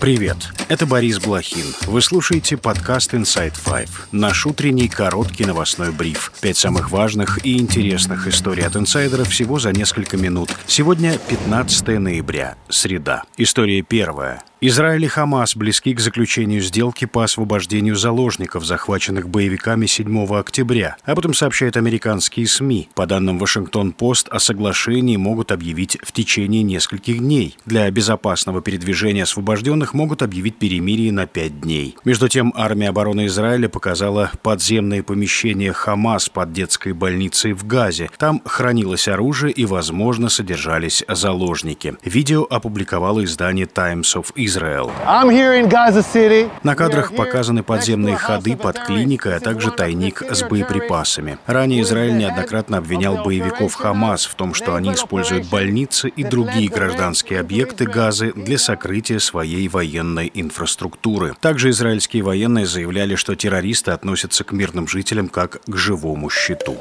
Привет, это Борис Блохин. Вы слушаете подкаст Inside Five, наш утренний короткий новостной бриф. Пять самых важных и интересных историй от инсайдеров всего за несколько минут. Сегодня 15 ноября, среда. История первая. Израиль и Хамас близки к заключению сделки по освобождению заложников, захваченных боевиками 7 октября. Об этом сообщают американские СМИ. По данным Вашингтон-Пост, о соглашении могут объявить в течение нескольких дней. Для безопасного передвижения освобожденных могут объявить перемирие на пять дней. Между тем, армия обороны Израиля показала подземные помещения Хамас под детской больницей в Газе. Там хранилось оружие и, возможно, содержались заложники. Видео опубликовало издание Times of Israel. Израил. На кадрах показаны подземные ходы под клиникой, а также тайник с боеприпасами. Ранее Израиль неоднократно обвинял боевиков Хамас в том, что они используют больницы и другие гражданские объекты Газы для сокрытия своей военной инфраструктуры. Также израильские военные заявляли, что террористы относятся к мирным жителям как к живому щиту.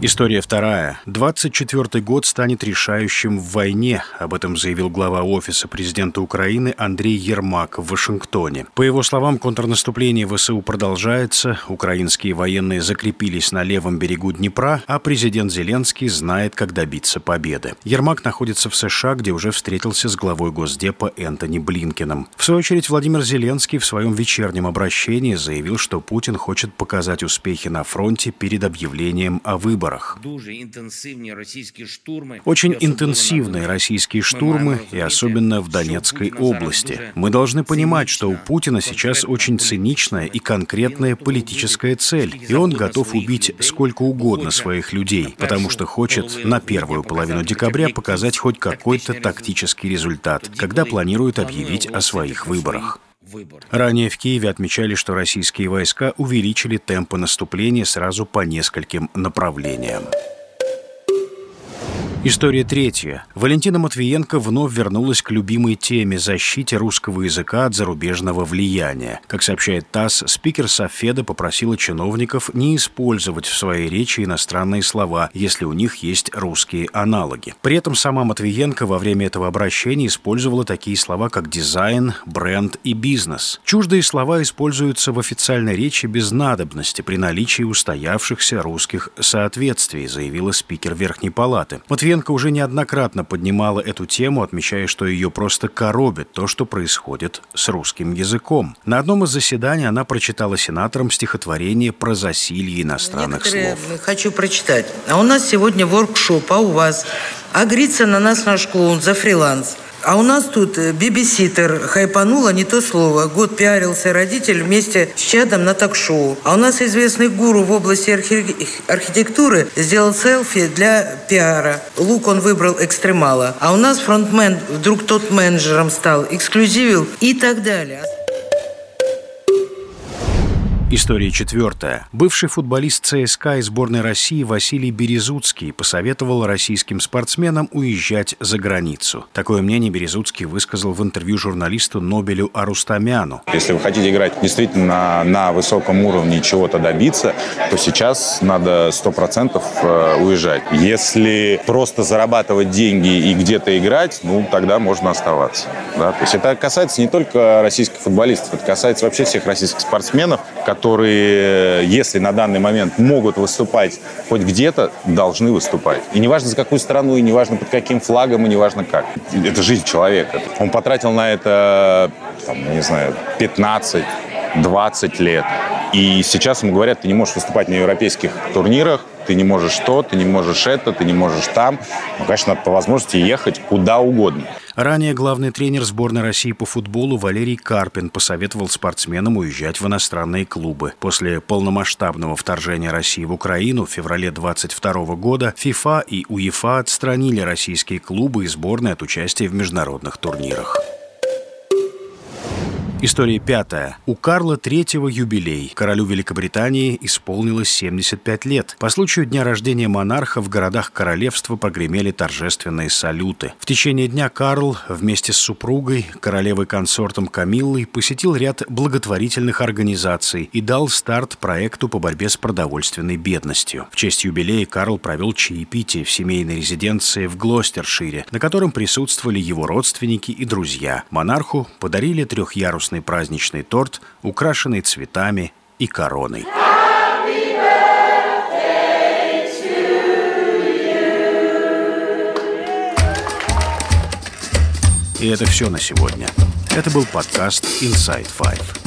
История вторая. 24 год станет решающим в войне. Об этом заявил глава Офиса президента Украины Андрей Ермак в Вашингтоне. По его словам, контрнаступление ВСУ продолжается, украинские военные закрепились на левом берегу Днепра, а президент Зеленский знает, как добиться победы. Ермак находится в США, где уже встретился с главой Госдепа Энтони Блинкиным. В свою очередь, Владимир Зеленский в своем вечернем обращении заявил, что Путин хочет показать успехи на фронте перед объявлением о выборах выборах. Очень интенсивные российские штурмы, и особенно в Донецкой области. Мы должны понимать, что у Путина сейчас очень циничная и конкретная политическая цель, и он готов убить сколько угодно своих людей, потому что хочет на первую половину декабря показать хоть какой-то тактический результат, когда планирует объявить о своих выборах. Ранее в Киеве отмечали, что российские войска увеличили темпы наступления сразу по нескольким направлениям. История третья. Валентина Матвиенко вновь вернулась к любимой теме – защите русского языка от зарубежного влияния. Как сообщает ТАСС, спикер Софеда попросила чиновников не использовать в своей речи иностранные слова, если у них есть русские аналоги. При этом сама Матвиенко во время этого обращения использовала такие слова, как дизайн, бренд и бизнес. Чуждые слова используются в официальной речи без надобности при наличии устоявшихся русских соответствий, заявила спикер Верхней Палаты. Матвиенко Матвиенко уже неоднократно поднимала эту тему, отмечая, что ее просто коробит то, что происходит с русским языком. На одном из заседаний она прочитала сенаторам стихотворение про засилье иностранных Некоторые слов. Хочу прочитать. А у нас сегодня воркшоп, а у вас? Агрится на нас наш клоун за фриланс – а у нас тут э, бибиситер хайпанула не то слово. Год пиарился родитель вместе с чадом на ток-шоу. А у нас известный гуру в области архи... архитектуры сделал селфи для пиара. Лук он выбрал экстремала. А у нас фронтмен вдруг тот менеджером стал, эксклюзивил и так далее. История четвертая. Бывший футболист ЦСКА и сборной России Василий Березуцкий посоветовал российским спортсменам уезжать за границу. Такое мнение Березуцкий высказал в интервью журналисту Нобелю Арустамяну. Если вы хотите играть действительно на, на высоком уровне чего-то добиться, то сейчас надо 100% э, уезжать. Если просто зарабатывать деньги и где-то играть, ну, тогда можно оставаться. Да? То есть это касается не только российских футболистов, это касается вообще всех российских спортсменов, которые которые, если на данный момент могут выступать хоть где-то, должны выступать. И неважно за какую страну, и неважно под каким флагом, и неважно как. Это жизнь человека. Он потратил на это, там, не знаю, 15 20 лет. И сейчас ему говорят, ты не можешь выступать на европейских турнирах, ты не можешь то, ты не можешь это, ты не можешь там. Ну, конечно, надо по возможности ехать куда угодно. Ранее главный тренер сборной России по футболу Валерий Карпин посоветовал спортсменам уезжать в иностранные клубы. После полномасштабного вторжения России в Украину в феврале 2022 года ФИФА и УЕФА отстранили российские клубы и сборные от участия в международных турнирах. История пятая. У Карла третьего юбилей. Королю Великобритании исполнилось 75 лет. По случаю дня рождения монарха в городах королевства прогремели торжественные салюты. В течение дня Карл вместе с супругой, королевой-консортом Камиллой, посетил ряд благотворительных организаций и дал старт проекту по борьбе с продовольственной бедностью. В честь юбилея Карл провел чаепитие в семейной резиденции в Глостершире, на котором присутствовали его родственники и друзья. Монарху подарили трехъярусный вкусный праздничный торт, украшенный цветами и короной. И это все на сегодня. Это был подкаст Inside Five.